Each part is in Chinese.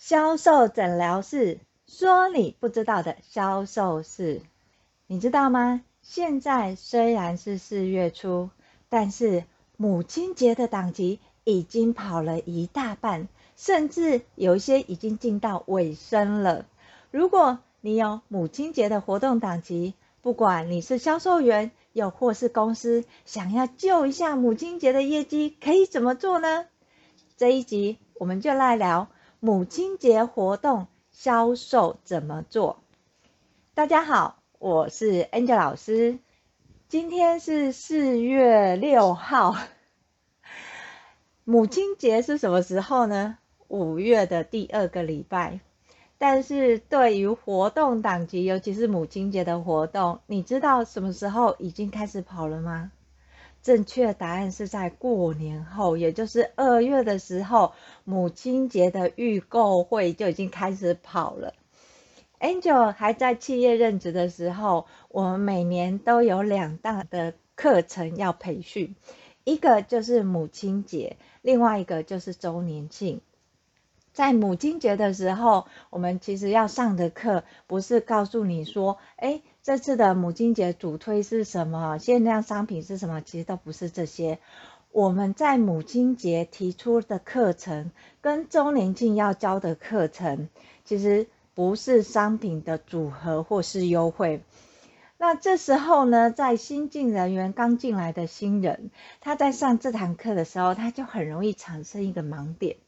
销售诊疗室说你不知道的销售事，你知道吗？现在虽然是四月初，但是母亲节的档期已经跑了一大半，甚至有一些已经进到尾声了。如果你有母亲节的活动档期，不管你是销售员，又或是公司，想要救一下母亲节的业绩，可以怎么做呢？这一集我们就来聊。母亲节活动销售怎么做？大家好，我是 Angel 老师。今天是四月六号。母亲节是什么时候呢？五月的第二个礼拜。但是对于活动档期，尤其是母亲节的活动，你知道什么时候已经开始跑了吗？正确答案是在过年后，也就是二月的时候，母亲节的预购会就已经开始跑了。Angel 还在企业任职的时候，我们每年都有两大的课程要培训，一个就是母亲节，另外一个就是周年庆。在母亲节的时候，我们其实要上的课，不是告诉你说，哎，这次的母亲节主推是什么，限量商品是什么，其实都不是这些。我们在母亲节提出的课程，跟周年庆要教的课程，其实不是商品的组合或是优惠。那这时候呢，在新进人员刚进来的新人，他在上这堂课的时候，他就很容易产生一个盲点。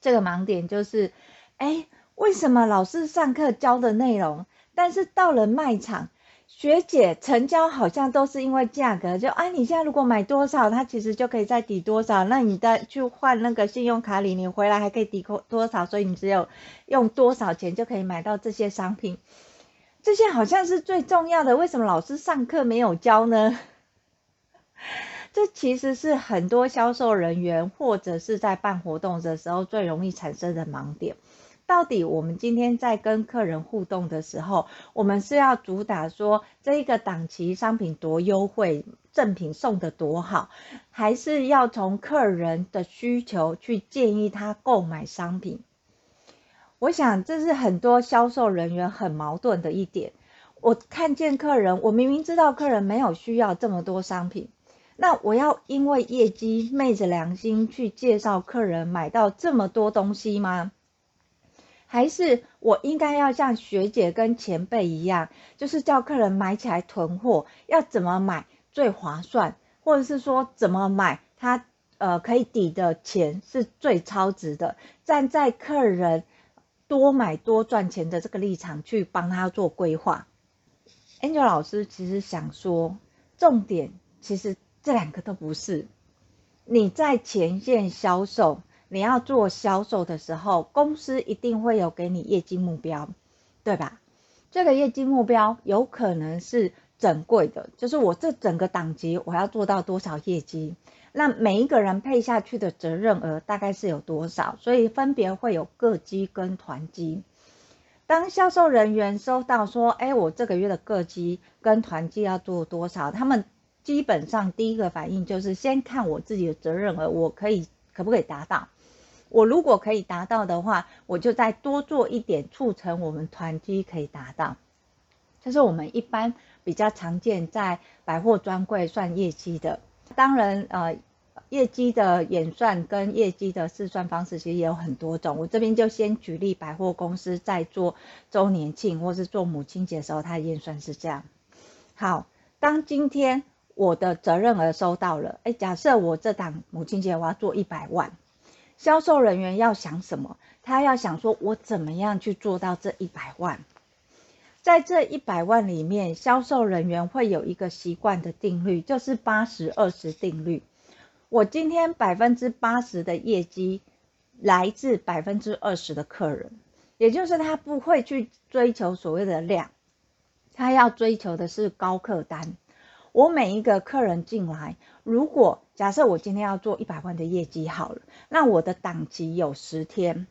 这个盲点就是，哎，为什么老师上课教的内容，但是到了卖场，学姐成交好像都是因为价格，就哎，你现在如果买多少，它其实就可以再抵多少，那你再去换那个信用卡里，你回来还可以抵扣多少，所以你只有用多少钱就可以买到这些商品，这些好像是最重要的，为什么老师上课没有教呢？这其实是很多销售人员或者是在办活动的时候最容易产生的盲点。到底我们今天在跟客人互动的时候，我们是要主打说这一个档期商品多优惠，赠品送的多好，还是要从客人的需求去建议他购买商品？我想这是很多销售人员很矛盾的一点。我看见客人，我明明知道客人没有需要这么多商品。那我要因为业绩昧着良心去介绍客人买到这么多东西吗？还是我应该要像学姐跟前辈一样，就是叫客人买起来囤货，要怎么买最划算，或者是说怎么买他呃可以抵的钱是最超值的，站在客人多买多赚钱的这个立场去帮他做规划。Angel 老师其实想说，重点其实。这两个都不是。你在前线销售，你要做销售的时候，公司一定会有给你业绩目标，对吧？这个业绩目标有可能是整柜的，就是我这整个档级我要做到多少业绩，那每一个人配下去的责任额大概是有多少，所以分别会有个绩跟团绩。当销售人员收到说，哎，我这个月的个绩跟团绩要做多少，他们。基本上第一个反应就是先看我自己的责任额，我可以可不可以达到？我如果可以达到的话，我就再多做一点，促成我们团绩可以达到。这是我们一般比较常见在百货专柜算业绩的。当然，呃，业绩的演算跟业绩的试算方式其实也有很多种。我这边就先举例，百货公司在做周年庆或是做母亲节的时候，它的验算是这样。好，当今天。我的责任额收到了，哎，假设我这档母亲节我要做一百万，销售人员要想什么？他要想说，我怎么样去做到这一百万？在这一百万里面，销售人员会有一个习惯的定律，就是八十二十定律。我今天百分之八十的业绩来自百分之二十的客人，也就是他不会去追求所谓的量，他要追求的是高客单。我每一个客人进来，如果假设我今天要做一百万的业绩好了，那我的档期有十天，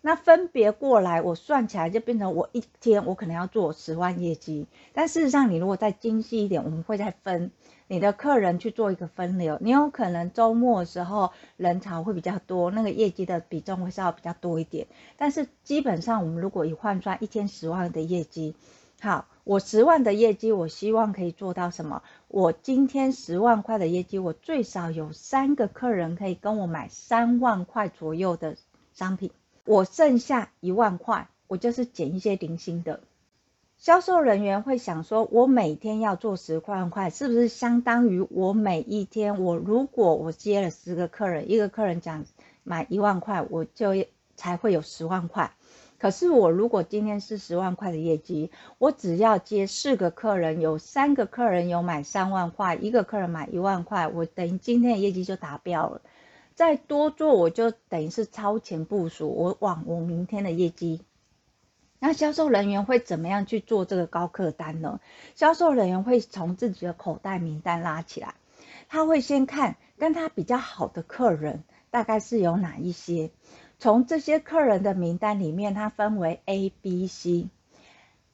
那分别过来，我算起来就变成我一天我可能要做十万业绩。但事实上，你如果再精细一点，我们会再分你的客人去做一个分流。你有可能周末的时候人潮会比较多，那个业绩的比重会稍微比较多一点。但是基本上，我们如果以换算一天十万的业绩，好，我十万的业绩，我希望可以做到什么？我今天十万块的业绩，我最少有三个客人可以跟我买三万块左右的商品。我剩下一万块，我就是捡一些零星的。销售人员会想说，我每天要做十万块，是不是相当于我每一天，我如果我接了十个客人，一个客人讲买一万块，我就才会有十万块。可是我如果今天是十万块的业绩，我只要接四个客人，有三个客人有买三万块，一个客人买一万块，我等于今天的业绩就达标了。再多做，我就等于是超前部署，我往我明天的业绩。那销售人员会怎么样去做这个高客单呢？销售人员会从自己的口袋名单拉起来，他会先看跟他比较好的客人大概是有哪一些，从这些客人的名单里面，它分为 A、B、C。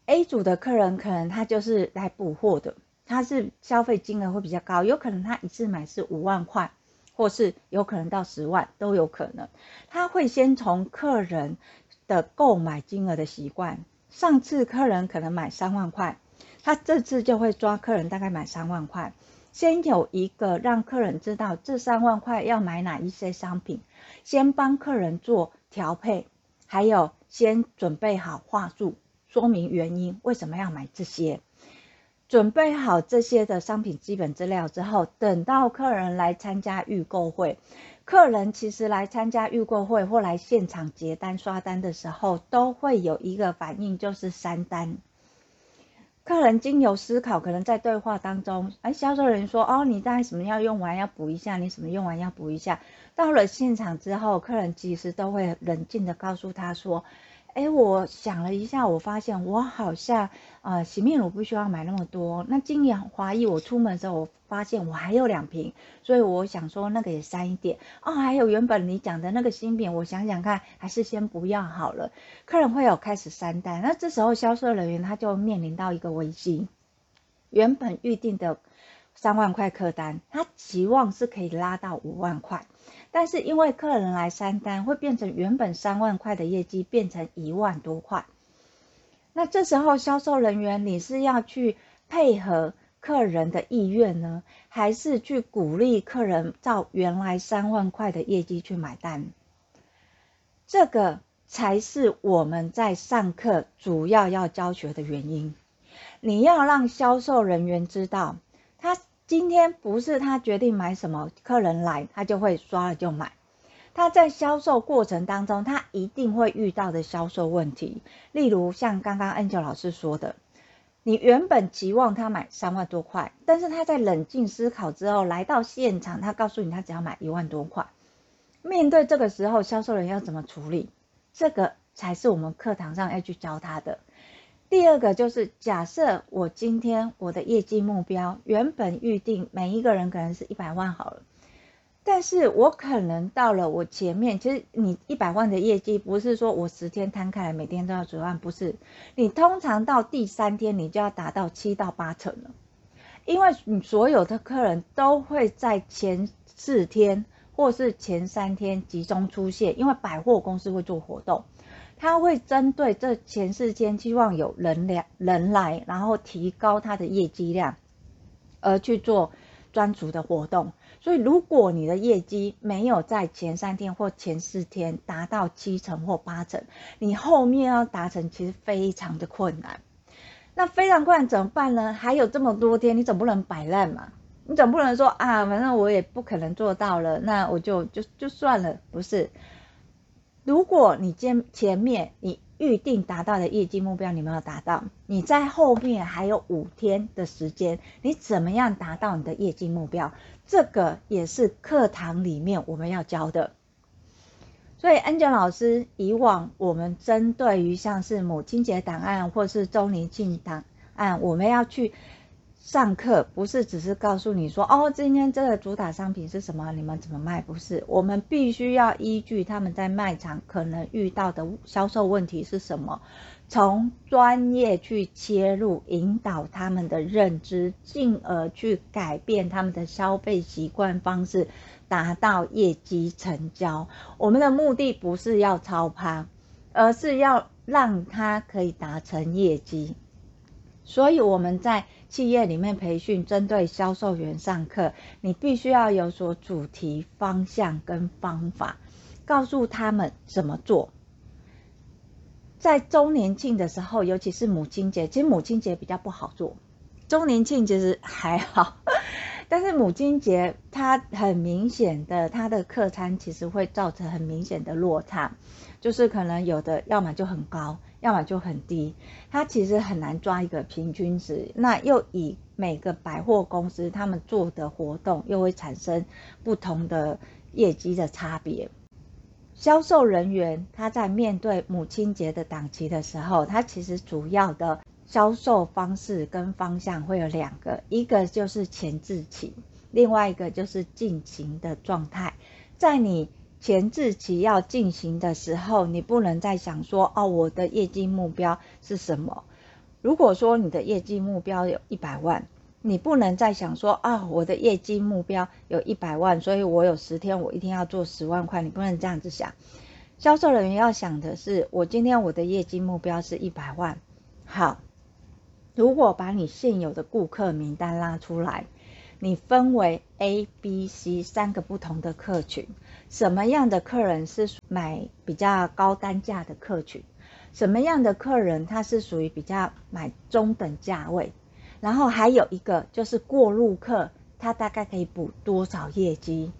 A 组的客人可能他就是来补货的，他是消费金额会比较高，有可能他一次买是五万块。或是有可能到十万都有可能，他会先从客人的购买金额的习惯，上次客人可能买三万块，他这次就会抓客人大概买三万块，先有一个让客人知道这三万块要买哪一些商品，先帮客人做调配，还有先准备好话术，说明原因为什么要买这些。准备好这些的商品基本资料之后，等到客人来参加预购会，客人其实来参加预购会或来现场结单刷单的时候，都会有一个反应，就是删单。客人经由思考，可能在对话当中，哎，销售人员说：“哦，你大概什么要用完要补一下，你什么用完要补一下。”到了现场之后，客人其实都会冷静的告诉他说。哎，我想了一下，我发现我好像呃洗面乳不需要买那么多。那精养华裔，我出门的时候我发现我还有两瓶，所以我想说那个也删一点。哦，还有原本你讲的那个新品，我想想看，还是先不要好了。客人会有开始删单，那这时候销售人员他就面临到一个危机，原本预定的三万块客单，他期望是可以拉到五万块。但是因为客人来三单，会变成原本三万块的业绩变成一万多块。那这时候销售人员，你是要去配合客人的意愿呢，还是去鼓励客人照原来三万块的业绩去买单？这个才是我们在上课主要要教学的原因。你要让销售人员知道，今天不是他决定买什么，客人来他就会刷了就买。他在销售过程当中，他一定会遇到的销售问题，例如像刚刚 Angel 老师说的，你原本期望他买三万多块，但是他在冷静思考之后来到现场，他告诉你他只要买一万多块。面对这个时候，销售人要怎么处理？这个才是我们课堂上要去教他的。第二个就是假设我今天我的业绩目标原本预定每一个人可能是一百万好了，但是我可能到了我前面，其实你一百万的业绩不是说我十天摊开来每天都要十万，不是，你通常到第三天你就要达到七到八成了，因为你所有的客人都会在前四天或是前三天集中出现，因为百货公司会做活动。他会针对这前四天，希望有人量人来，然后提高他的业绩量，而去做专属的活动。所以，如果你的业绩没有在前三天或前四天达到七成或八成，你后面要达成其实非常的困难。那非常困难怎么办呢？还有这么多天，你总不能摆烂嘛？你总不能说啊，反正我也不可能做到了，那我就就就算了，不是？如果你前前面你预定达到的业绩目标你没有达到，你在后面还有五天的时间，你怎么样达到你的业绩目标？这个也是课堂里面我们要教的。所以 Angel 老师以往我们针对于像是母亲节档案或是周年庆档案，我们要去上课不是只是告诉你说，哦，今天这个主打商品是什么，你们怎么卖？不是，我们必须要依据他们在卖场可能遇到的销售问题是什么，从专业去切入，引导他们的认知，进而去改变他们的消费习惯方式，达到业绩成交。我们的目的不是要超趴，而是要让他可以达成业绩。所以我们在企业里面培训，针对销售员上课，你必须要有所主题、方向跟方法，告诉他们怎么做。在周年庆的时候，尤其是母亲节，其实母亲节比较不好做，周年庆其实还好，但是母亲节它很明显的，它的客餐其实会造成很明显的落差，就是可能有的要么就很高。要么就很低，它其实很难抓一个平均值。那又以每个百货公司他们做的活动，又会产生不同的业绩的差别。销售人员他在面对母亲节的档期的时候，他其实主要的销售方式跟方向会有两个，一个就是前置期，另外一个就是进行的状态，在你。前置期要进行的时候，你不能再想说哦，我的业绩目标是什么？如果说你的业绩目标有一百万，你不能再想说啊、我的业绩目标有一百万，所以我有十天，我一定要做十万块。你不能这样子想。销售人员要想的是，我今天我的业绩目标是一百万。好，如果把你现有的顾客名单拉出来，你分为 A、B、C 三个不同的客群。什么样的客人是买比较高单价的客群？什么样的客人他是属于比较买中等价位？然后还有一个就是过路客，他大概可以补多少业绩？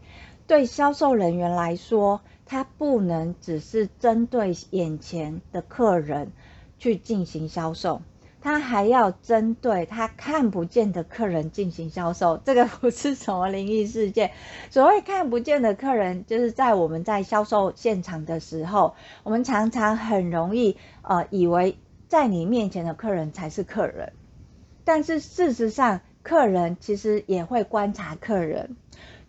对销售人员来说，他不能只是针对眼前的客人去进行销售。他还要针对他看不见的客人进行销售，这个不是什么灵异事件。所谓看不见的客人，就是在我们在销售现场的时候，我们常常很容易呃以为在你面前的客人才是客人，但是事实上，客人其实也会观察客人。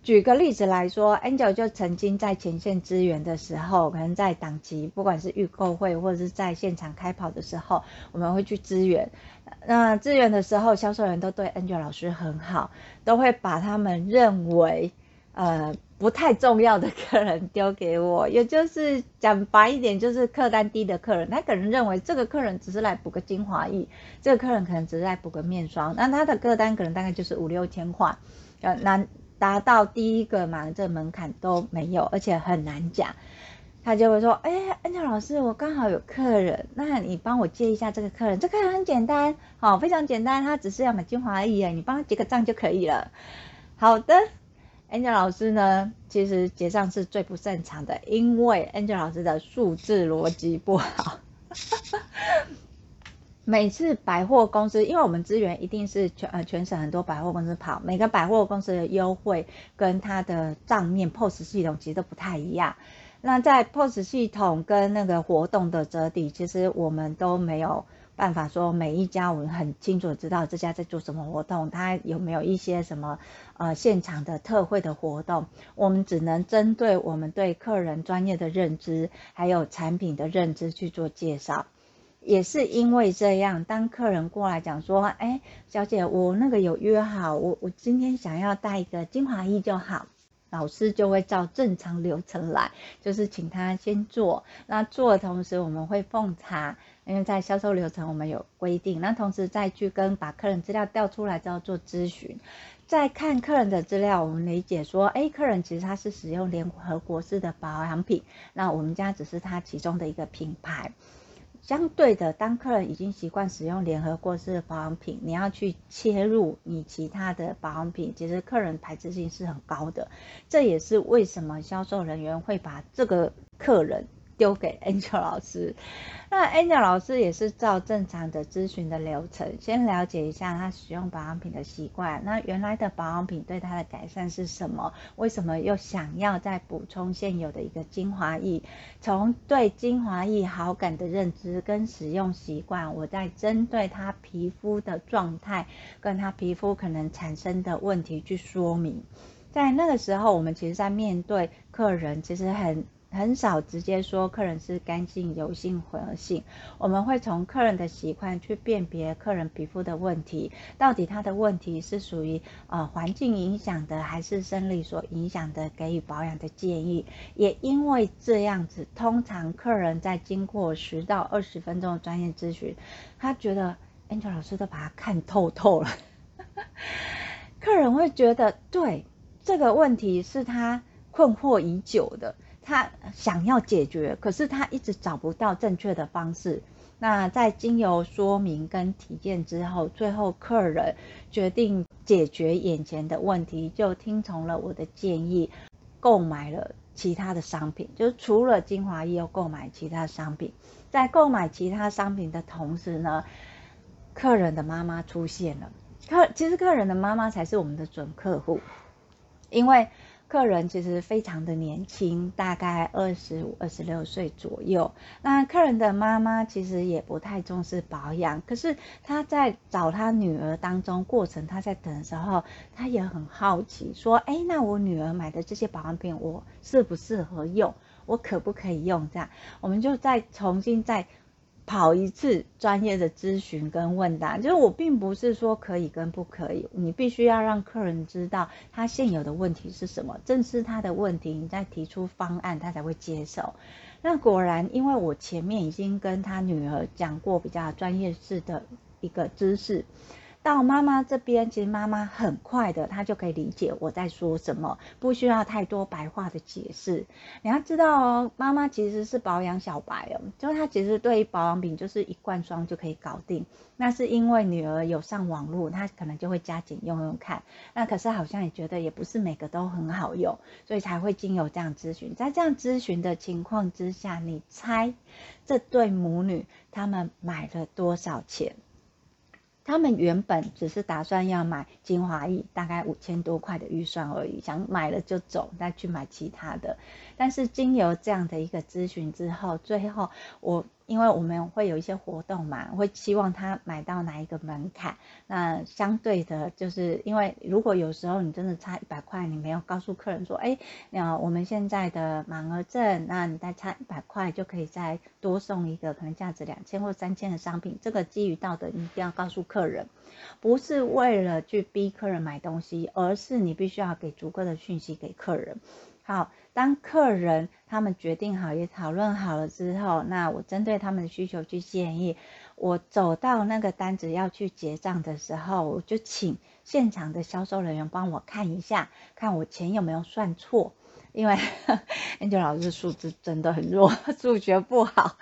举个例子来说，Angel 就曾经在前线支援的时候，可能在档期，不管是预购会或者是在现场开跑的时候，我们会去支援。那支援的时候，销售员都对 Angel 老师很好，都会把他们认为呃不太重要的客人丢给我，也就是讲白一点，就是客单低的客人，他可能认为这个客人只是来补个精华液，这个客人可能只是来补个面霜，那他的客单可能大概就是五六千块，呃，那。达到第一个嘛，这门槛都没有，而且很难讲。他就会说：“哎，Angel 老师，我刚好有客人，那你帮我接一下这个客人。这个客人很简单，好，非常简单，他只是要买精华而已，你帮他结个账就可以了。”好的，Angel 老师呢，其实结账是最不擅长的，因为 Angel 老师的数字逻辑不好。每次百货公司，因为我们资源一定是全呃全省很多百货公司跑，每个百货公司的优惠跟它的账面 POS 系统其实都不太一样。那在 POS 系统跟那个活动的折抵，其实我们都没有办法说每一家我们很清楚知道这家在做什么活动，它有没有一些什么呃现场的特惠的活动，我们只能针对我们对客人专业的认知，还有产品的认知去做介绍。也是因为这样，当客人过来讲说：“哎，小姐，我那个有约好，我我今天想要带一个精华液就好。”老师就会照正常流程来，就是请他先做。那做的同时，我们会奉茶，因为在销售流程我们有规定。那同时再去跟把客人资料调出来之后做咨询，再看客人的资料，我们理解说：“哎，客人其实他是使用联合国氏的保养品，那我们家只是他其中的一个品牌。”相对的，当客人已经习惯使用联合国式的保养品，你要去切入你其他的保养品，其实客人排斥性是很高的。这也是为什么销售人员会把这个客人丢给 Angel 老师。那 Angel 老师也是照正常的咨询的流程，先了解一下他使用保养品的习惯。那原来的保养品对他的改善是什么？为什么又想要再补充现有的一个精华液？从对精华液好感的认知跟使用习惯，我再针对他皮肤的状态跟他皮肤可能产生的问题去说明。在那个时候，我们其实在面对客人，其实很很少直接说客人是干性、油性、混合性。我们会从客人的习惯去辨别客人皮肤的问题，到底他的问题是属于呃环境影响的，还是生理所影响的，给予保养的建议。也因为这样子，通常客人在经过十到二十分钟的专业咨询，他觉得 Angel 老师都把他看透透了。客人会觉得对。这个问题是他困惑已久的，他想要解决，可是他一直找不到正确的方式。那在经由说明跟体验之后，最后客人决定解决眼前的问题，就听从了我的建议，购买了其他的商品，就是除了精华液，又购买其他商品。在购买其他商品的同时呢，客人的妈妈出现了。客其实客人的妈妈才是我们的准客户。因为客人其实非常的年轻，大概二十五、二十六岁左右。那客人的妈妈其实也不太重视保养，可是她在找她女儿当中过程，她在等的时候，她也很好奇，说：“哎，那我女儿买的这些保养品，我适不适合用？我可不可以用？”这样，我们就再重新再。跑一次专业的咨询跟问答，就是我并不是说可以跟不可以，你必须要让客人知道他现有的问题是什么，正视他的问题，你再提出方案，他才会接受。那果然，因为我前面已经跟他女儿讲过比较专业式的一个知识。到妈妈这边，其实妈妈很快的，她就可以理解我在说什么，不需要太多白话的解释。你要知道哦，妈妈其实是保养小白哦，就她其实对于保养品就是一罐装就可以搞定。那是因为女儿有上网络，她可能就会加紧用用看。那可是好像也觉得也不是每个都很好用，所以才会经由这样咨询。在这样咨询的情况之下，你猜这对母女他们买了多少钱？他们原本只是打算要买精华液，大概五千多块的预算而已，想买了就走，再去买其他的。但是经由这样的一个咨询之后，最后我。因为我们会有一些活动嘛，会希望他买到哪一个门槛。那相对的，就是因为如果有时候你真的差一百块，你没有告诉客人说，哎，那我们现在的满额赠，那你再差一百块就可以再多送一个可能价值两千或三千的商品。这个基于道德，你一定要告诉客人，不是为了去逼客人买东西，而是你必须要给足够的讯息给客人。好，当客人他们决定好也讨论好了之后，那我针对他们的需求去建议。我走到那个单子要去结账的时候，我就请现场的销售人员帮我看一下，看我钱有没有算错。因为 Angel 老师数字真的很弱，数学不好，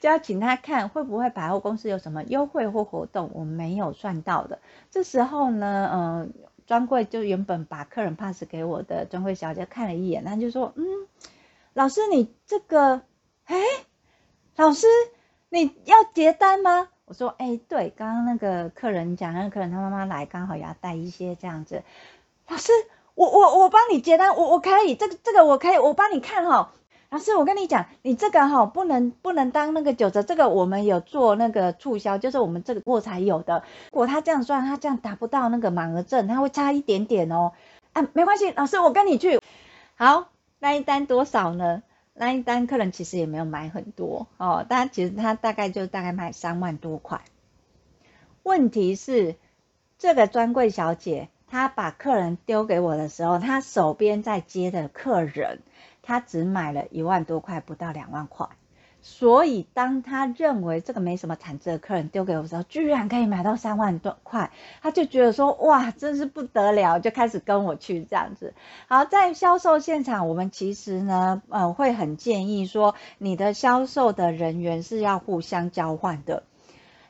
就要请他看会不会百货公司有什么优惠或活动我没有算到的。这时候呢，嗯、专柜就原本把客人 pass 给我的专柜小姐看了一眼，她就说：“嗯，老师你这个，哎，老师你要结单吗？”我说：“哎，对，刚刚那个客人讲，那个客人他妈妈来，刚好也要带一些这样子。老师，我我我帮你结单，我我可以，这个这个我可以，我帮你看哈。”老师，我跟你讲，你这个哈不能不能当那个九折，这个我们有做那个促销，就是我们这个货才有的。如果他这样算，他这样达不到那个满额赠，他会差一点点哦。啊，没关系，老师我跟你去。好，那一单多少呢？那一单客人其实也没有买很多哦，但其实他大概就大概买三万多块。问题是，这个专柜小姐她把客人丢给我的时候，她手边在接的客人。他只买了一万多块，不到两万块，所以当他认为这个没什么产值的客人丢给我的时候，居然可以买到三万多块，他就觉得说哇，真是不得了，就开始跟我去这样子。好，在销售现场，我们其实呢，呃，会很建议说，你的销售的人员是要互相交换的。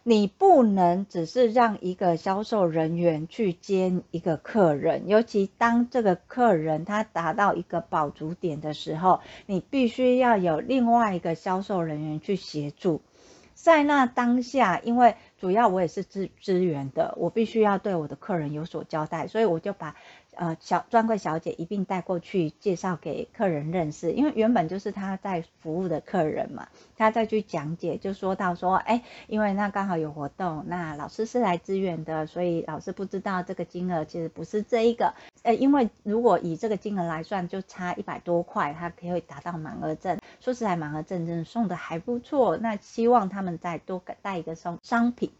你不能只是让一个销售人员去接一个客人，尤其当这个客人他达到一个饱足点的时候，你必须要有另外一个销售人员去协助。在那当下，因为主要我也是资资源的，我必须要对我的客人有所交代，所以我就把。呃，小专柜小姐一并带过去介绍给客人认识，因为原本就是他在服务的客人嘛，他再去讲解，就说到说，哎，因为那刚好有活动，那老师是来支援的，所以老师不知道这个金额其实不是这一个，呃，因为如果以这个金额来算，就差一百多块，他可以达到满额赠。说实在，满额赠真送的还不错，那希望他们再多带一个商商品。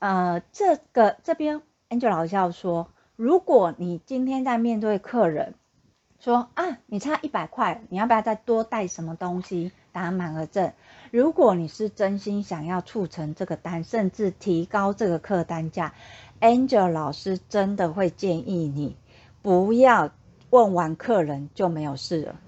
呃，这个这边 Angel 老师要说。如果你今天在面对客人，说啊，你差一百块，你要不要再多带什么东西打满额赠？如果你是真心想要促成这个单，甚至提高这个客单价，Angel 老师真的会建议你不要问完客人就没有事了。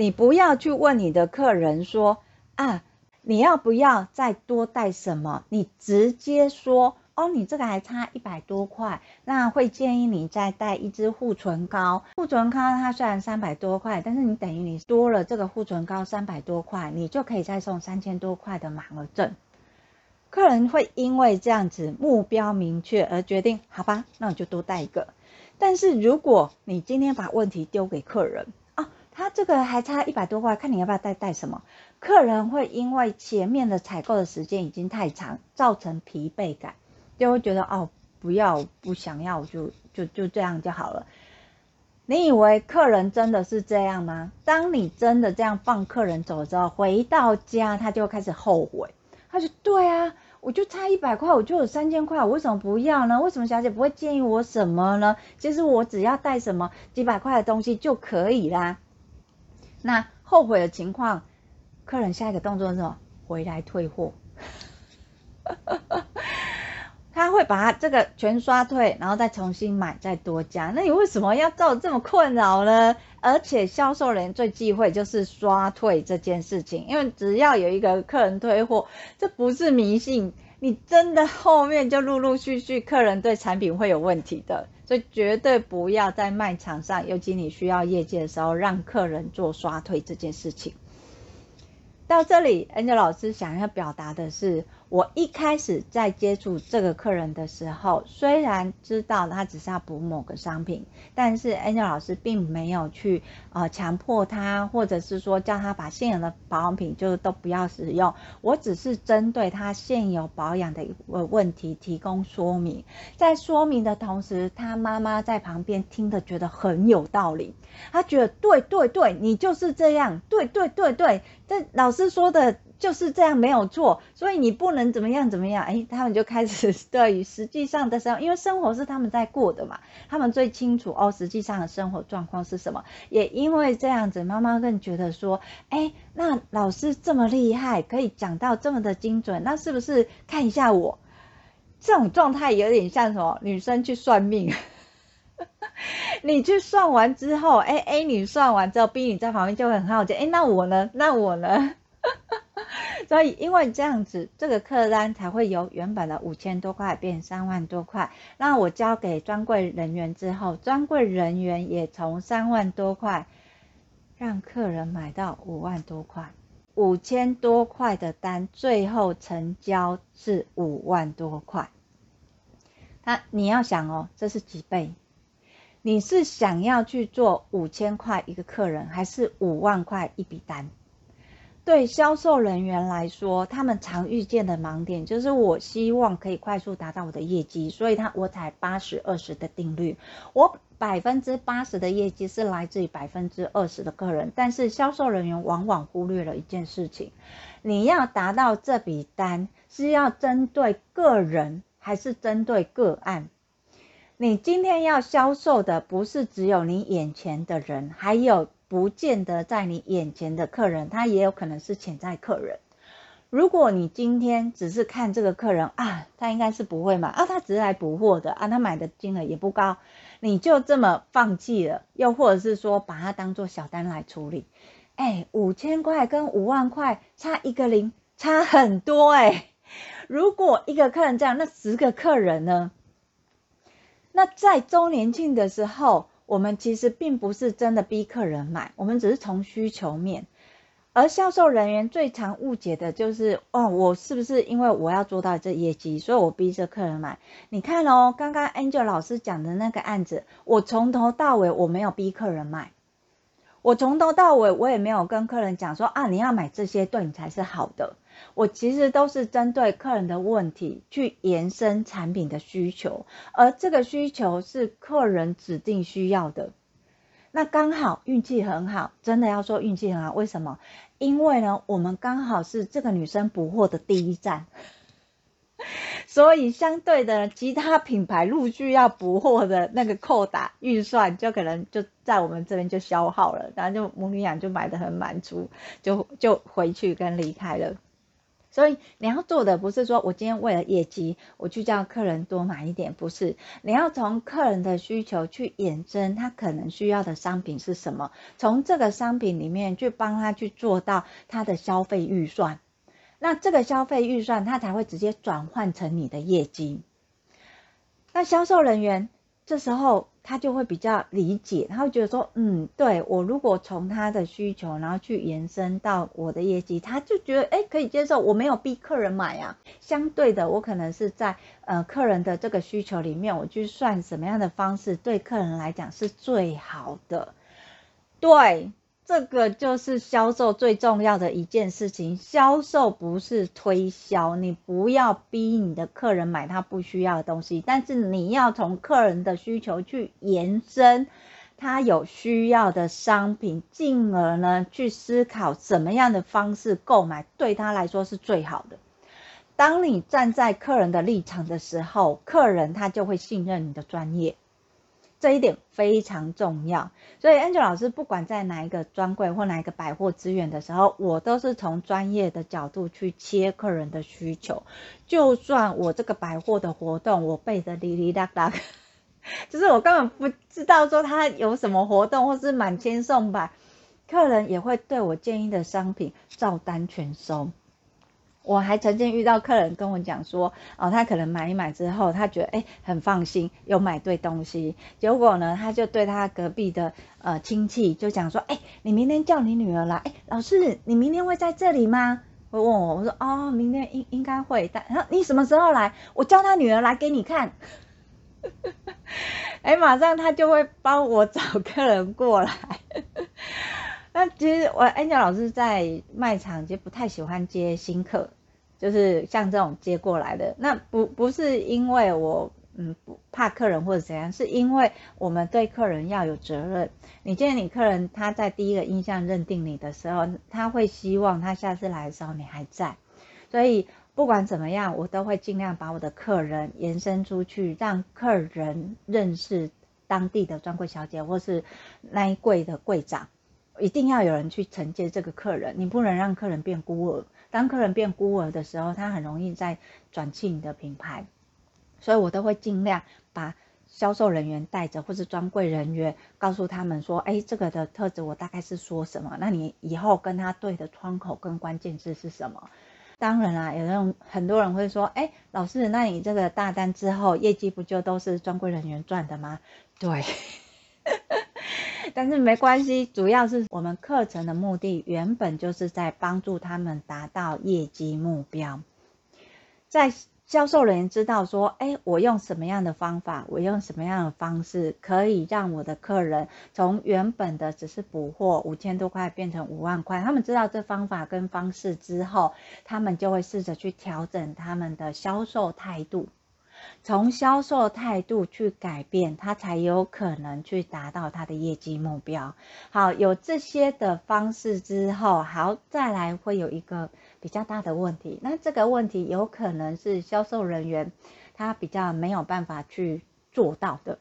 你不要去问你的客人说啊，你要不要再多带什么？你直接说。哦，你这个还差一百多块，那会建议你再带一支护唇膏。护唇膏它虽然三百多块，但是你等于你多了这个护唇膏三百多块，你就可以再送三千多块的满额赠。客人会因为这样子目标明确而决定，好吧，那我就多带一个。但是如果你今天把问题丢给客人他这个还差一百多块，看你要不要再带什么？客人会因为前面的采购的时间已经太长，造成疲惫感。就会觉得哦，不要，不想要，就就就这样就好了。你以为客人真的是这样吗？当你真的这样放客人走之后，回到家他就开始后悔。他说：“对啊，我就差一百块，我就有三千块，我为什么不要呢？为什么小姐不会建议我什么呢？其实我只要带什么几百块的东西就可以啦。”那后悔的情况，客人下一个动作是什么？回来退货。他会把他这个全刷退，然后再重新买，再多加。那你为什么要造这么困扰呢？而且销售人最忌讳就是刷退这件事情，因为只要有一个客人退货，这不是迷信，你真的后面就陆陆续续客人对产品会有问题的，所以绝对不要在卖场上，尤其你需要业绩的时候，让客人做刷退这件事情。到这里，Angel 老师想要表达的是。我一开始在接触这个客人的时候，虽然知道他只是要补某个商品，但是 Angel 老师并没有去呃强迫他，或者是说叫他把现有的保养品就都不要使用。我只是针对他现有保养的呃问题提供说明，在说明的同时，他妈妈在旁边听得觉得很有道理，他觉得对对对，你就是这样，对对对对，这老师说的。就是这样没有错，所以你不能怎么样怎么样，哎，他们就开始对于实际上的生活，因为生活是他们在过的嘛，他们最清楚哦，实际上的生活状况是什么。也因为这样子，妈妈更觉得说，哎，那老师这么厉害，可以讲到这么的精准，那是不是看一下我？这种状态有点像什么？女生去算命，你去算完之后，哎，A 女算完之后，B 女在旁边就会很好奇，哎，那我呢？那我呢？所以，因为这样子，这个客单才会由原本的五千多块变三万多块。那我交给专柜人员之后，专柜人员也从三万多块让客人买到五万多块，五千多块的单最后成交是五万多块。那你要想哦，这是几倍？你是想要去做五千块一个客人，还是五万块一笔单？对销售人员来说，他们常遇见的盲点就是，我希望可以快速达到我的业绩，所以他我采八十二十的定律，我百分之八十的业绩是来自于百分之二十的客人，但是销售人员往往忽略了一件事情，你要达到这笔单是要针对个人还是针对个案？你今天要销售的不是只有你眼前的人，还有。不见得在你眼前的客人，他也有可能是潜在客人。如果你今天只是看这个客人啊，他应该是不会买啊，他只是来补货的啊，他买的金额也不高，你就这么放弃了，又或者是说把它当做小单来处理，哎，五千块跟五万块差一个零，差很多哎。如果一个客人这样，那十个客人呢？那在周年庆的时候，我们其实并不是真的逼客人买，我们只是从需求面。而销售人员最常误解的就是，哦，我是不是因为我要做到这业绩，所以我逼着客人买？你看哦，刚刚 Angel 老师讲的那个案子，我从头到尾我没有逼客人买，我从头到尾我也没有跟客人讲说啊，你要买这些对你才是好的。我其实都是针对客人的问题去延伸产品的需求，而这个需求是客人指定需要的。那刚好运气很好，真的要说运气很好。为什么？因为呢，我们刚好是这个女生补货的第一站，所以相对的，其他品牌陆续要补货的那个扣打预算，就可能就在我们这边就消耗了，然后就母女俩就买得很满足，就就回去跟离开了。所以你要做的不是说我今天为了业绩，我去叫客人多买一点，不是。你要从客人的需求去衍生他可能需要的商品是什么，从这个商品里面去帮他去做到他的消费预算，那这个消费预算他才会直接转换成你的业绩。那销售人员这时候。他就会比较理解，他会觉得说，嗯，对，我如果从他的需求，然后去延伸到我的业绩，他就觉得，哎，可以接受，我没有逼客人买啊。相对的，我可能是在呃客人的这个需求里面，我去算什么样的方式对客人来讲是最好的，对。这个就是销售最重要的一件事情，销售不是推销，你不要逼你的客人买他不需要的东西，但是你要从客人的需求去延伸他有需要的商品，进而呢去思考什么样的方式购买对他来说是最好的。当你站在客人的立场的时候，客人他就会信任你的专业。这一点非常重要，所以 Angel 老师不管在哪一个专柜或哪一个百货资源的时候，我都是从专业的角度去切客人的需求。就算我这个百货的活动我背得哩哩啦啦，就是我根本不知道说他有什么活动或是满千送百，客人也会对我建议的商品照单全收。我还曾经遇到客人跟我讲说，哦，他可能买一买之后，他觉得诶很放心，有买对东西。结果呢，他就对他隔壁的呃亲戚就讲说，诶你明天叫你女儿来，诶老师，你明天会在这里吗？会问我，我说哦，明天应应该会。但他说你什么时候来？我叫他女儿来给你看。诶马上他就会帮我找客人过来。那其实我 Angel 老师在卖场其实不太喜欢接新客，就是像这种接过来的。那不不是因为我嗯不怕客人或者怎样，是因为我们对客人要有责任。你见你客人他在第一个印象认定你的时候，他会希望他下次来的时候你还在。所以不管怎么样，我都会尽量把我的客人延伸出去，让客人认识当地的专柜小姐或是那一柜的柜长。一定要有人去承接这个客人，你不能让客人变孤儿。当客人变孤儿的时候，他很容易再转弃你的品牌。所以我都会尽量把销售人员带着，或是专柜人员告诉他们说：“哎，这个的特质我大概是说什么？那你以后跟他对的窗口跟关键字是什么？”当然啦，有那种很多人会说：“哎，老师，那你这个大单之后业绩不就都是专柜人员赚的吗？”对。但是没关系，主要是我们课程的目的原本就是在帮助他们达到业绩目标。在销售人员知道说，哎，我用什么样的方法，我用什么样的方式，可以让我的客人从原本的只是补货五千多块变成五万块。他们知道这方法跟方式之后，他们就会试着去调整他们的销售态度。从销售态度去改变，他才有可能去达到他的业绩目标。好，有这些的方式之后，好，再来会有一个比较大的问题。那这个问题有可能是销售人员他比较没有办法去做到的。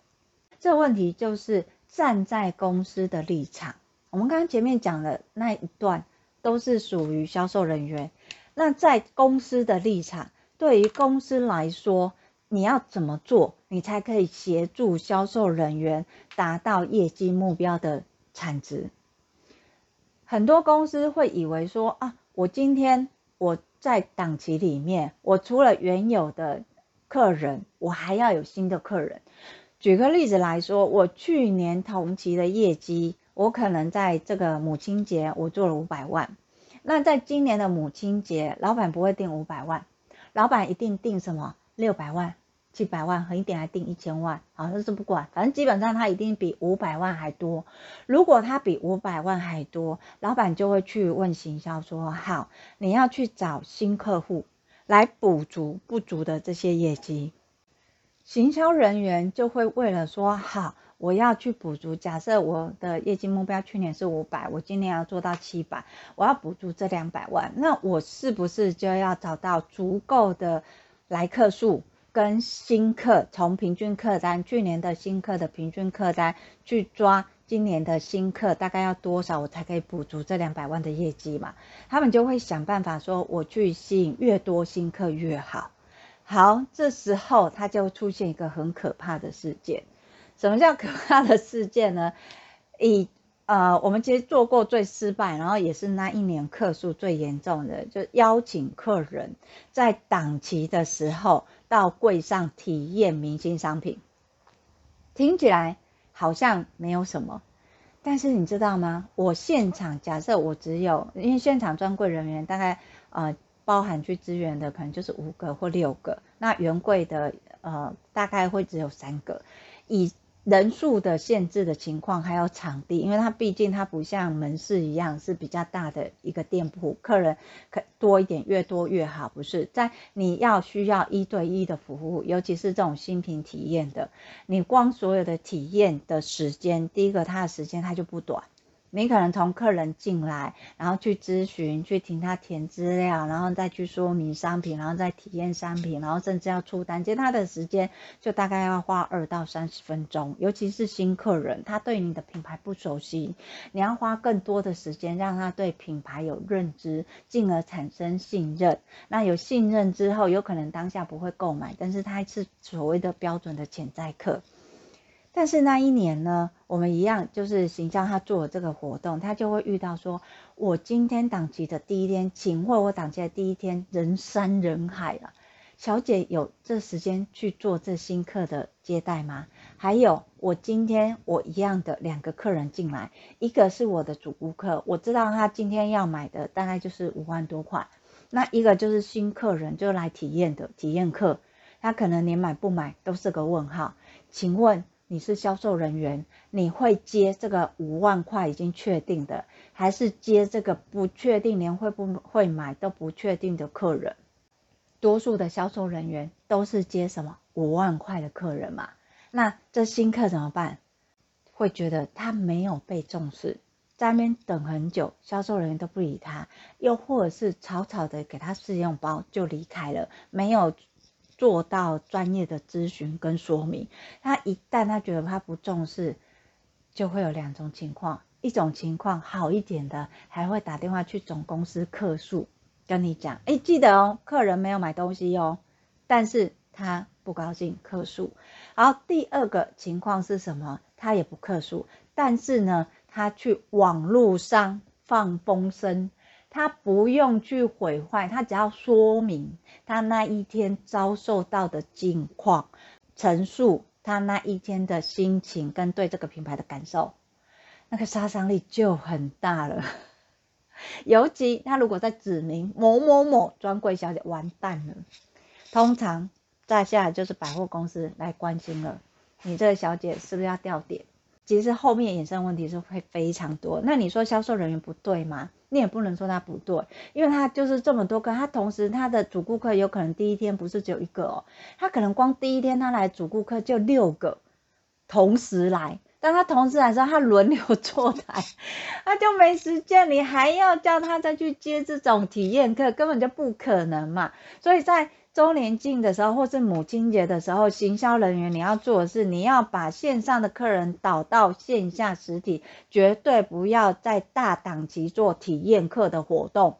这个问题就是站在公司的立场。我们刚刚前面讲的那一段都是属于销售人员。那在公司的立场，对于公司来说，你要怎么做，你才可以协助销售人员达到业绩目标的产值？很多公司会以为说啊，我今天我在档期里面，我除了原有的客人，我还要有新的客人。举个例子来说，我去年同期的业绩，我可能在这个母亲节我做了五百万。那在今年的母亲节，老板不会定五百万，老板一定定什么？六百万、几百万，狠一点还定一千万。好，那是不管，反正基本上他一定比五百万还多。如果他比五百万还多，老板就会去问行销说：好，你要去找新客户来补足不足的这些业绩。行销人员就会为了说好，我要去补足。假设我的业绩目标去年是五百，我今年要做到七百，我要补足这两百万，那我是不是就要找到足够的来客数跟新客，从平均客单，去年的新客的平均客单去抓今年的新客大概要多少，我才可以补足这两百万的业绩嘛？他们就会想办法说，我去吸引越多新客越好。好，这时候它就出现一个很可怕的事件。什么叫可怕的事件呢？以呃，我们其实做过最失败，然后也是那一年客数最严重的，就邀请客人在档期的时候到柜上体验明星商品。听起来好像没有什么，但是你知道吗？我现场假设我只有，因为现场专柜人员大概呃。包含去支援的可能就是五个或六个，那原柜的呃大概会只有三个。以人数的限制的情况，还有场地，因为它毕竟它不像门市一样是比较大的一个店铺，客人可多一点，越多越好，不是？在你要需要一对一的服务，尤其是这种新品体验的，你光所有的体验的时间，第一个它的时间它就不短。你可能从客人进来，然后去咨询，去听他填资料，然后再去说明商品，然后再体验商品，然后甚至要出单，其实他的时间就大概要花二到三十分钟。尤其是新客人，他对你的品牌不熟悉，你要花更多的时间让他对品牌有认知，进而产生信任。那有信任之后，有可能当下不会购买，但是他是所谓的标准的潜在客。但是那一年呢，我们一样就是行销他做这个活动，他就会遇到说，我今天档期的第一天，请问我档期的第一天人山人海了，小姐有这时间去做这新客的接待吗？还有我今天我一样的两个客人进来，一个是我的主顾客，我知道他今天要买的大概就是五万多块，那一个就是新客人，就来体验的体验客，他可能连买不买都是个问号，请问。你是销售人员，你会接这个五万块已经确定的，还是接这个不确定连会不会买都不确定的客人？多数的销售人员都是接什么五万块的客人嘛？那这新客怎么办？会觉得他没有被重视，在那边等很久，销售人员都不理他，又或者是草草的给他试用包就离开了，没有。做到专业的咨询跟说明，他一旦他觉得他不重视，就会有两种情况，一种情况好一点的，还会打电话去总公司客诉，跟你讲，哎，记得哦，客人没有买东西哦，但是他不高兴，客诉。然后，第二个情况是什么？他也不客诉，但是呢，他去网络上放风声。他不用去毁坏，他只要说明他那一天遭受到的境况，陈述他那一天的心情跟对这个品牌的感受，那个杀伤力就很大了。尤其他如果在指明某某某专柜小姐，完蛋了。通常再下来就是百货公司来关心了，你这个小姐是不是要掉点？其实后面衍生问题是会非常多。那你说销售人员不对吗？你也不能说他不对，因为他就是这么多个，他同时他的主顾客有可能第一天不是只有一个哦，他可能光第一天他来主顾客就六个，同时来，当他同时来的时候，他轮流坐台，他就没时间，你还要叫他再去接这种体验课，根本就不可能嘛，所以在。周年庆的时候，或是母亲节的时候，行销人员你要做的是，你要把线上的客人导到线下实体，绝对不要在大档期做体验课的活动。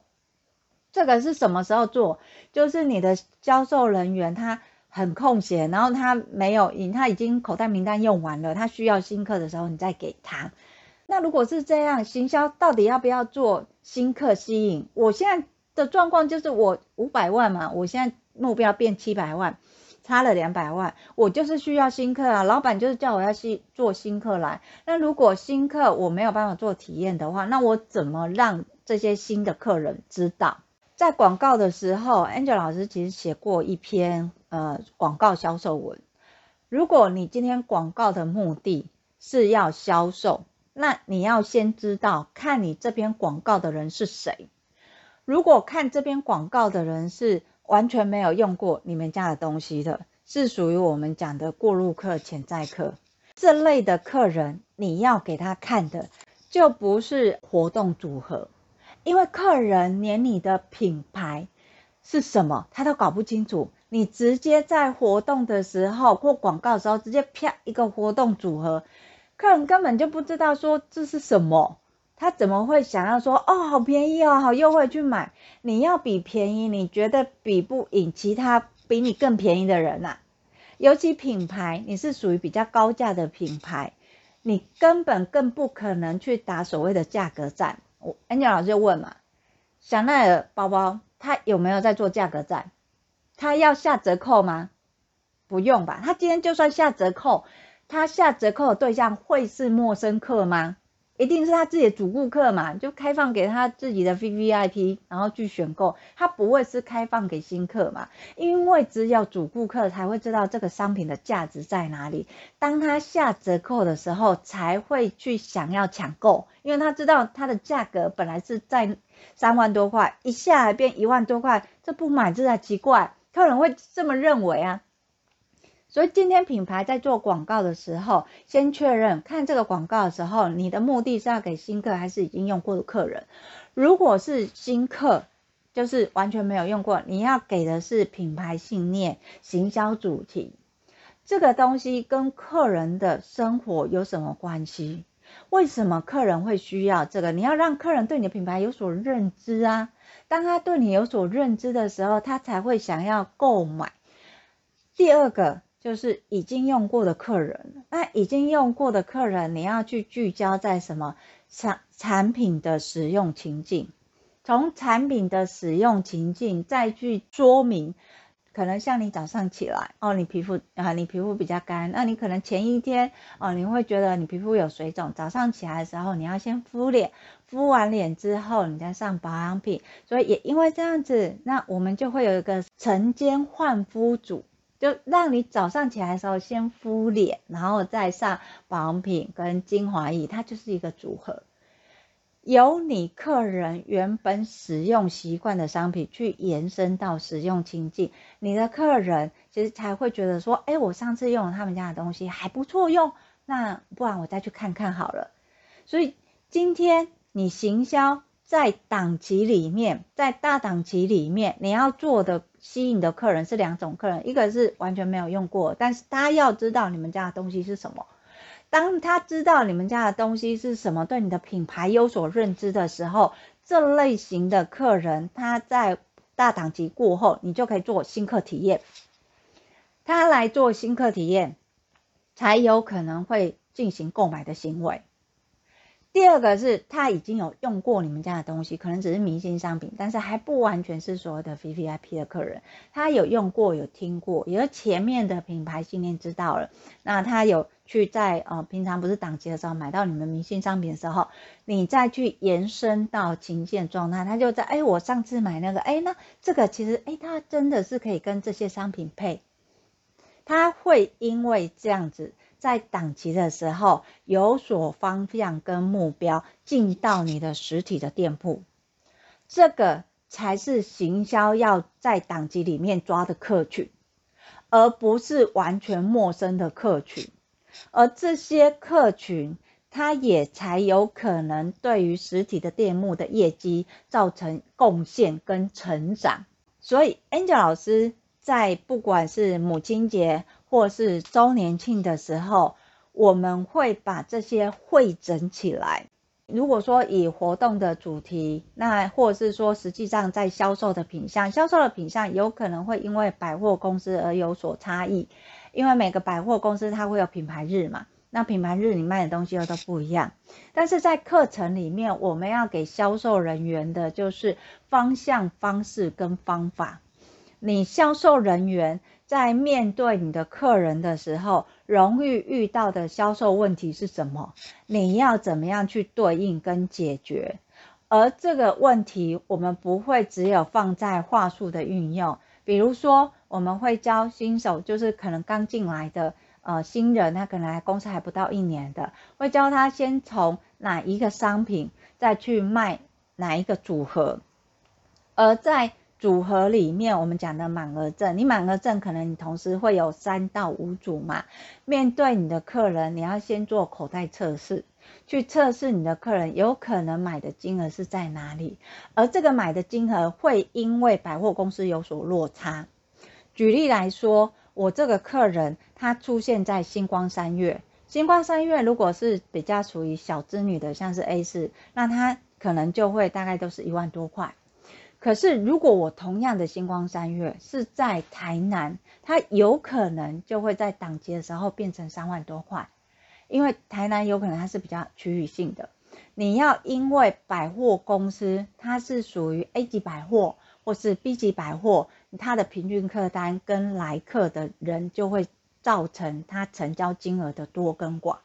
这个是什么时候做？就是你的销售人员他很空闲，然后他没有，他已经口袋名单用完了，他需要新客的时候，你再给他。那如果是这样，行销到底要不要做新客吸引？我现在。的状况就是我五百万嘛，我现在目标变七百万，差了两百万，我就是需要新客啊，老板就是叫我要去做新客来。那如果新客我没有办法做体验的话，那我怎么让这些新的客人知道？在广告的时候，Angel 老师其实写过一篇呃广告销售文。如果你今天广告的目的是要销售，那你要先知道看你这篇广告的人是谁。如果看这篇广告的人是完全没有用过你们家的东西的，是属于我们讲的过路客、潜在客。这类的客人，你要给他看的就不是活动组合，因为客人连你的品牌是什么他都搞不清楚。你直接在活动的时候或广告的时候，直接啪一个活动组合，客人根本就不知道说这是什么，他怎么会想要说哦，好便宜哦，好优惠去买？你要比便宜，你觉得比不赢其他比你更便宜的人呐、啊？尤其品牌，你是属于比较高价的品牌，你根本更不可能去打所谓的价格战。我 Angel 老师就问嘛，香奈儿包包，他有没有在做价格战？他要下折扣吗？不用吧。他今天就算下折扣，他下折扣的对象会是陌生客吗？一定是他自己的主顾客嘛，就开放给他自己的 VVIP，然后去选购。他不会是开放给新客嘛？因为只有主顾客才会知道这个商品的价值在哪里。当他下折扣的时候，才会去想要抢购，因为他知道他的价格本来是在三万多块，一下来变一万多块，这不买这才奇怪。客人会这么认为啊，所以今天品牌在做广告的时候，先确认看这个广告的时候，你的目的是要给新客还是已经用过的客人？如果是新客，就是完全没有用过，你要给的是品牌信念、行销主题，这个东西跟客人的生活有什么关系？为什么客人会需要这个？你要让客人对你的品牌有所认知啊。当他对你有所认知的时候，他才会想要购买。第二个就是已经用过的客人，那已经用过的客人，你要去聚焦在什么？产产品的使用情境，从产品的使用情境再去说明。可能像你早上起来哦，你皮肤啊，你皮肤比较干，那你可能前一天哦，你会觉得你皮肤有水肿，早上起来的时候你要先敷脸，敷完脸之后你再上保养品，所以也因为这样子，那我们就会有一个晨间焕肤组，就让你早上起来的时候先敷脸，然后再上保养品跟精华液，它就是一个组合。由你客人原本使用习惯的商品去延伸到使用情境，你的客人其实才会觉得说，哎，我上次用了他们家的东西还不错用，那不然我再去看看好了。所以今天你行销在档期里面，在大档期里面，你要做的吸引的客人是两种客人，一个是完全没有用过，但是他要知道你们家的东西是什么。当他知道你们家的东西是什么，对你的品牌有所认知的时候，这类型的客人，他在大档期过后，你就可以做新客体验。他来做新客体验，才有可能会进行购买的行为。第二个是他已经有用过你们家的东西，可能只是明星商品，但是还不完全是所谓的 VVIP 的客人。他有用过，有听过，也有前面的品牌信念知道了。那他有去在呃平常不是档期的时候买到你们明星商品的时候，你再去延伸到情境状态，他就在哎，我上次买那个哎，那这个其实哎，他真的是可以跟这些商品配。他会因为这样子。在档期的时候有所方向跟目标，进到你的实体的店铺，这个才是行销要在档期里面抓的客群，而不是完全陌生的客群。而这些客群，它也才有可能对于实体的店铺的业绩造成贡献跟成长。所以，Angel 老师在不管是母亲节，或是周年庆的时候，我们会把这些汇整起来。如果说以活动的主题，那或者是说实际上在销售的品相，销售的品相有可能会因为百货公司而有所差异，因为每个百货公司它会有品牌日嘛。那品牌日你卖的东西又都不一样。但是在课程里面，我们要给销售人员的就是方向、方式跟方法。你销售人员在面对你的客人的时候，容易遇到的销售问题是什么？你要怎么样去对应跟解决？而这个问题，我们不会只有放在话术的运用。比如说，我们会教新手，就是可能刚进来的呃新人，他可能来公司还不到一年的，会教他先从哪一个商品，再去卖哪一个组合，而在组合里面，我们讲的满额赠，你满额赠可能你同时会有三到五组嘛。面对你的客人，你要先做口袋测试，去测试你的客人有可能买的金额是在哪里，而这个买的金额会因为百货公司有所落差。举例来说，我这个客人他出现在星光三月，星光三月如果是比较属于小资女的，像是 A 四，那他可能就会大概都是一万多块。可是，如果我同样的星光三月是在台南，它有可能就会在档期的时候变成三万多块，因为台南有可能它是比较区域性的。你要因为百货公司它是属于 A 级百货或是 B 级百货，它的平均客单跟来客的人就会造成它成交金额的多跟广。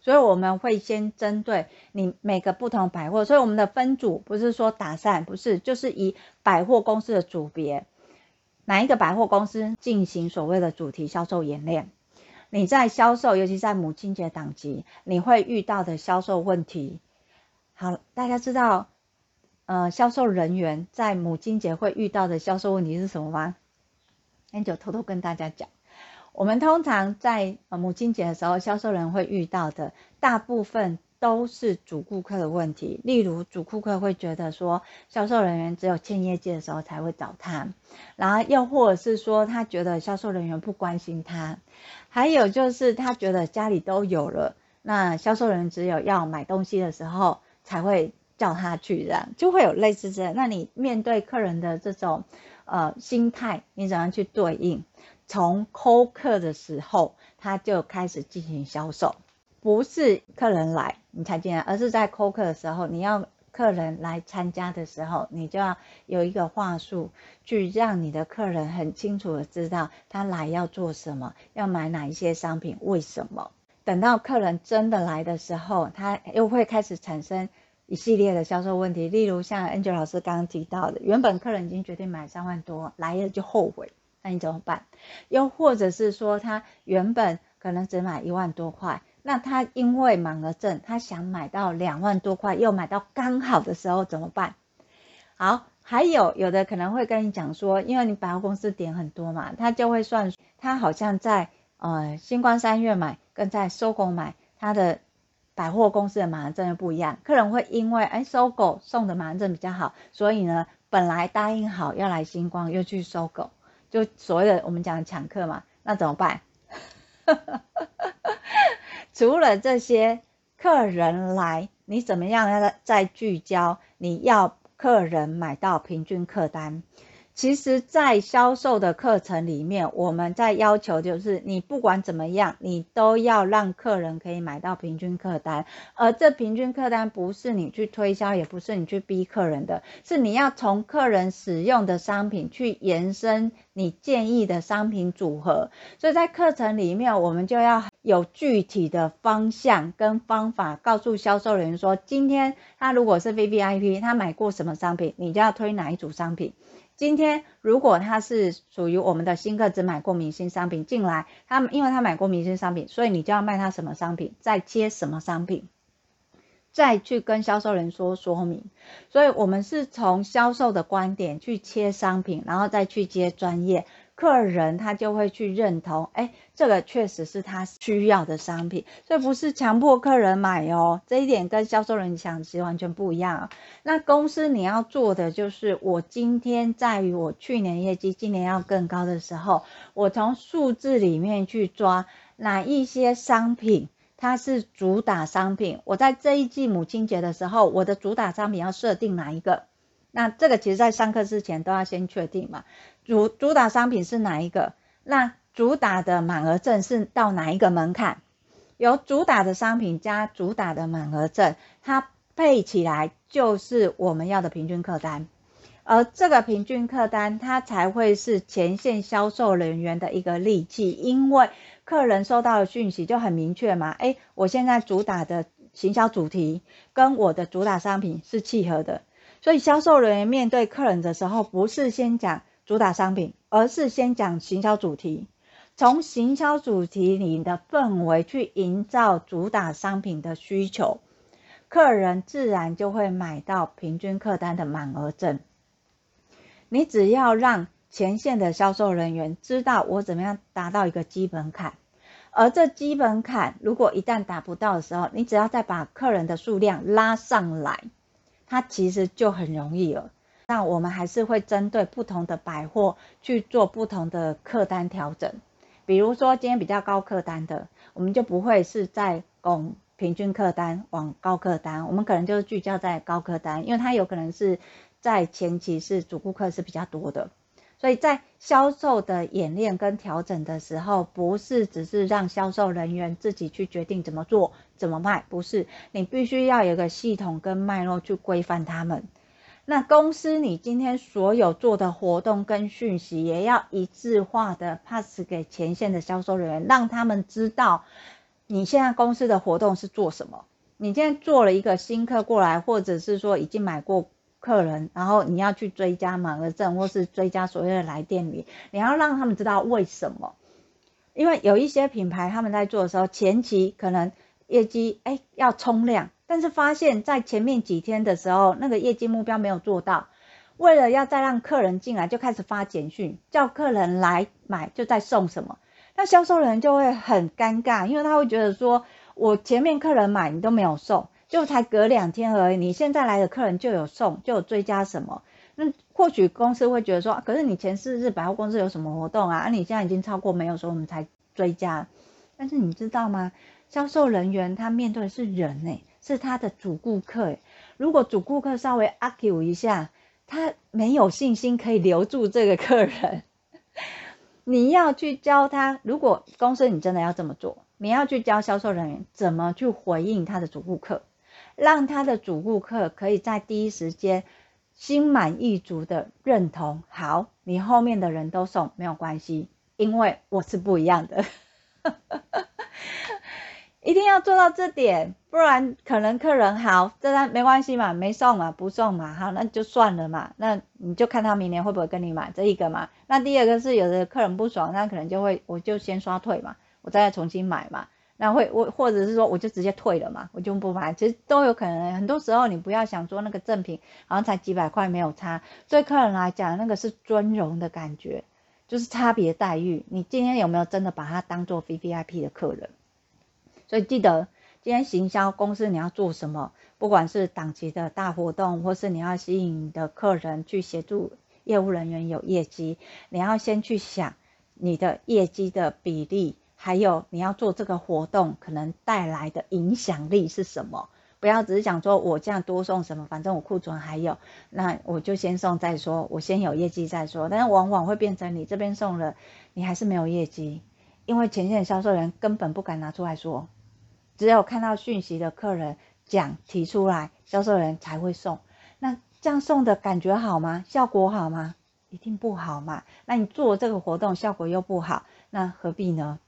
所以我们会先针对你每个不同百货，所以我们的分组不是说打散，不是，就是以百货公司的组别，哪一个百货公司进行所谓的主题销售演练。你在销售，尤其在母亲节档期，你会遇到的销售问题。好，大家知道，呃，销售人员在母亲节会遇到的销售问题是什么吗？那就偷偷跟大家讲。我们通常在母亲节的时候，销售人会遇到的大部分都是主顾客的问题。例如，主顾客会觉得说，销售人员只有欠业绩的时候才会找他，然后又或者是说，他觉得销售人员不关心他，还有就是他觉得家里都有了，那销售人员只有要买东西的时候才会叫他去，这样就会有类似这样。那你面对客人的这种呃心态，你怎样去对应？从扣客的时候，他就开始进行销售，不是客人来你才进来，而是在扣客的时候，你要客人来参加的时候，你就要有一个话术，去让你的客人很清楚的知道他来要做什么，要买哪一些商品，为什么。等到客人真的来的时候，他又会开始产生一系列的销售问题，例如像 Angel 老师刚刚提到的，原本客人已经决定买三万多，来了就后悔。那你怎么办？又或者是说，他原本可能只买一万多块，那他因为满额赠，他想买到两万多块，又买到刚好的时候怎么办？好，还有有的可能会跟你讲说，因为你百货公司点很多嘛，他就会算，他好像在呃新光三月买跟在搜狗买，他的百货公司的满额赠又不一样。客人会因为哎搜狗送的满额赠比较好，所以呢本来答应好要来新光，又去搜狗。就所谓的我们讲抢客嘛，那怎么办？除了这些客人来，你怎么样再聚焦？你要客人买到平均客单。其实，在销售的课程里面，我们在要求就是，你不管怎么样，你都要让客人可以买到平均客单。而这平均客单不是你去推销，也不是你去逼客人的，是你要从客人使用的商品去延伸你建议的商品组合。所以在课程里面，我们就要有具体的方向跟方法，告诉销售人员说，今天他如果是 VVIP，他买过什么商品，你就要推哪一组商品。今天如果他是属于我们的新客，只买过明星商品进来，他因为他买过明星商品，所以你就要卖他什么商品，再接什么商品，再去跟销售人说说明。所以我们是从销售的观点去切商品，然后再去接专业。客人他就会去认同，哎，这个确实是他需要的商品，所以不是强迫客人买哦。这一点跟销售人想其实完全不一样。那公司你要做的就是，我今天在于我去年业绩今年要更高的时候，我从数字里面去抓哪一些商品它是主打商品。我在这一季母亲节的时候，我的主打商品要设定哪一个？那这个其实在上课之前都要先确定嘛。主主打商品是哪一个？那主打的满额赠是到哪一个门槛？有主打的商品加主打的满额赠，它配起来就是我们要的平均客单。而这个平均客单，它才会是前线销售人员的一个利器，因为客人收到的讯息就很明确嘛，诶，我现在主打的行销主题跟我的主打商品是契合的，所以销售人员面对客人的时候，不是先讲主打商品，而是先讲行销主题，从行销主题里的氛围去营造主打商品的需求，客人自然就会买到平均客单的满额赠。你只要让前线的销售人员知道我怎么样达到一个基本坎，而这基本坎如果一旦达不到的时候，你只要再把客人的数量拉上来，它其实就很容易了。那我们还是会针对不同的百货去做不同的客单调整。比如说今天比较高客单的，我们就不会是在拱平均客单往高客单，我们可能就是聚焦在高客单，因为它有可能是。在前期是主顾客是比较多的，所以在销售的演练跟调整的时候，不是只是让销售人员自己去决定怎么做、怎么卖，不是，你必须要有个系统跟脉络去规范他们。那公司你今天所有做的活动跟讯息，也要一致化的 pass 给前线的销售人员，让他们知道你现在公司的活动是做什么。你今天做了一个新客过来，或者是说已经买过。客人，然后你要去追加满额赠，或是追加所谓的来电礼，你要让他们知道为什么？因为有一些品牌他们在做的时候，前期可能业绩哎要冲量，但是发现在前面几天的时候，那个业绩目标没有做到，为了要再让客人进来，就开始发简讯叫客人来买，就再送什么，那销售人就会很尴尬，因为他会觉得说我前面客人买你都没有送。就才隔两天而已，你现在来的客人就有送，就有追加什么？那或许公司会觉得说，可是你前四日百货公司有什么活动啊？啊，你现在已经超过没有说我们才追加。但是你知道吗？销售人员他面对的是人诶，是他的主顾客诶。如果主顾客稍微 argue 一下，他没有信心可以留住这个客人。你要去教他，如果公司你真的要这么做，你要去教销售人员怎么去回应他的主顾客。让他的主顾客可以在第一时间心满意足的认同，好，你后面的人都送没有关系，因为我是不一样的，一定要做到这点，不然可能客人好，这单没关系嘛，没送嘛，不送嘛，好，那就算了嘛，那你就看他明年会不会跟你买这一个嘛。那第二个是有的客人不爽，那可能就会我就先刷退嘛，我再重新买嘛。那会我或者是说我就直接退了嘛，我就不买，其实都有可能。很多时候你不要想说那个赠品好像才几百块没有差，对客人来讲那个是尊荣的感觉，就是差别待遇。你今天有没有真的把它当做 VVIP 的客人？所以记得今天行销公司你要做什么，不管是档期的大活动，或是你要吸引你的客人去协助业务人员有业绩，你要先去想你的业绩的比例。还有你要做这个活动可能带来的影响力是什么？不要只是想说我这样多送什么，反正我库存还有，那我就先送再说，我先有业绩再说。但是往往会变成你这边送了，你还是没有业绩，因为前线销售人根本不敢拿出来说，只有看到讯息的客人讲提出来，销售人才会送。那这样送的感觉好吗？效果好吗？一定不好嘛。那你做这个活动效果又不好，那何必呢？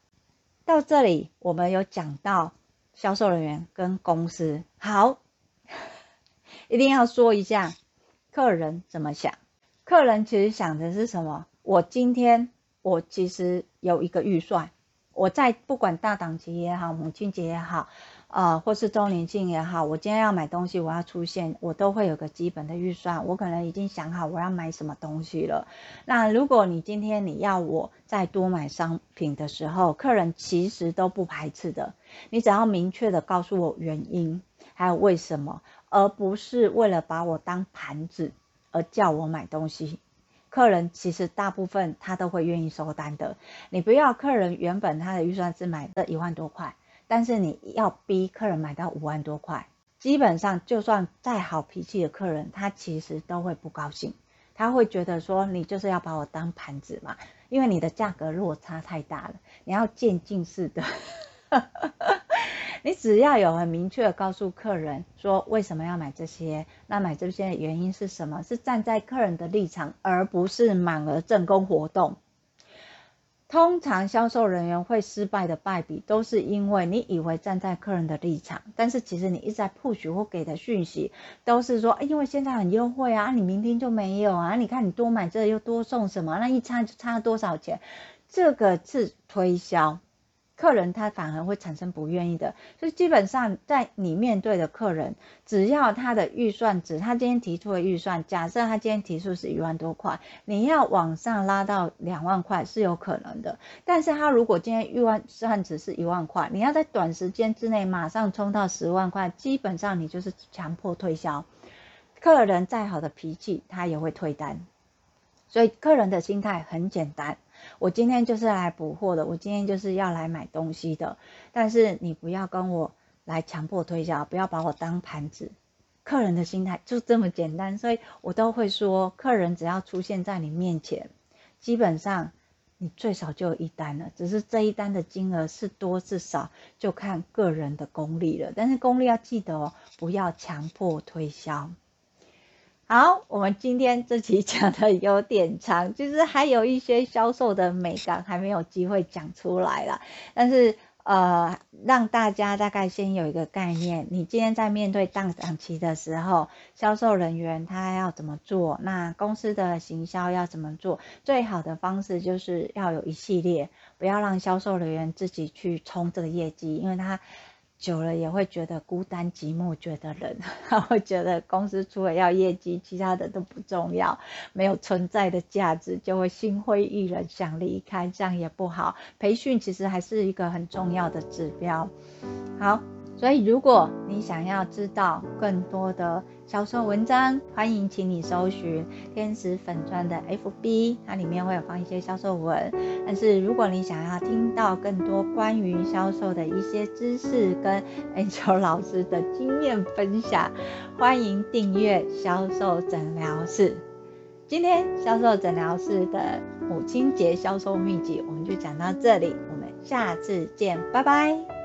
到这里，我们有讲到销售人员跟公司，好，一定要说一下客人怎么想。客人其实想的是什么？我今天我其实有一个预算，我在不管大档期也好，母亲节也好。啊、呃，或是周年庆也好，我今天要买东西，我要出现，我都会有个基本的预算，我可能已经想好我要买什么东西了。那如果你今天你要我再多买商品的时候，客人其实都不排斥的，你只要明确的告诉我原因，还有为什么，而不是为了把我当盘子而叫我买东西。客人其实大部分他都会愿意收单的，你不要客人原本他的预算是买这一万多块。但是你要逼客人买到五万多块，基本上就算再好脾气的客人，他其实都会不高兴，他会觉得说你就是要把我当盘子嘛，因为你的价格落差太大了，你要渐进式的，你只要有很明确的告诉客人说为什么要买这些，那买这些的原因是什么？是站在客人的立场，而不是满额赠供活动。通常销售人员会失败的败笔，都是因为你以为站在客人的立场，但是其实你一直在 push 或给的讯息都是说，因为现在很优惠啊，你明天就没有啊，你看你多买这又多送什么，那一差就差多少钱，这个是推销。客人他反而会产生不愿意的，所以基本上在你面对的客人，只要他的预算值，他今天提出的预算，假设他今天提出是一万多块，你要往上拉到两万块是有可能的。但是他如果今天预算值是一万块，你要在短时间之内马上冲到十万块，基本上你就是强迫推销。客人再好的脾气，他也会退单。所以客人的心态很简单。我今天就是来补货的，我今天就是要来买东西的。但是你不要跟我来强迫推销，不要把我当盘子。客人的心态就这么简单，所以我都会说，客人只要出现在你面前，基本上你最少就有一单了。只是这一单的金额是多是少，就看个人的功力了。但是功力要记得哦，不要强迫推销。好，我们今天这期讲的有点长，就是还有一些销售的美感还没有机会讲出来了。但是呃，让大家大概先有一个概念，你今天在面对淡档期的时候，销售人员他要怎么做？那公司的行销要怎么做？最好的方式就是要有一系列，不要让销售人员自己去冲这个业绩，因为他。久了也会觉得孤单寂寞，觉得冷，他会觉得公司除了要业绩，其他的都不重要，没有存在的价值，就会心灰意冷，想离开，这样也不好。培训其实还是一个很重要的指标。好。所以，如果你想要知道更多的销售文章，欢迎请你搜寻天使粉钻的 FB，它里面会有放一些销售文。但是，如果你想要听到更多关于销售的一些知识跟 Angel 老师的经验分享，欢迎订阅销售诊疗室。今天销售诊疗室的母亲节销售秘籍，我们就讲到这里，我们下次见，拜拜。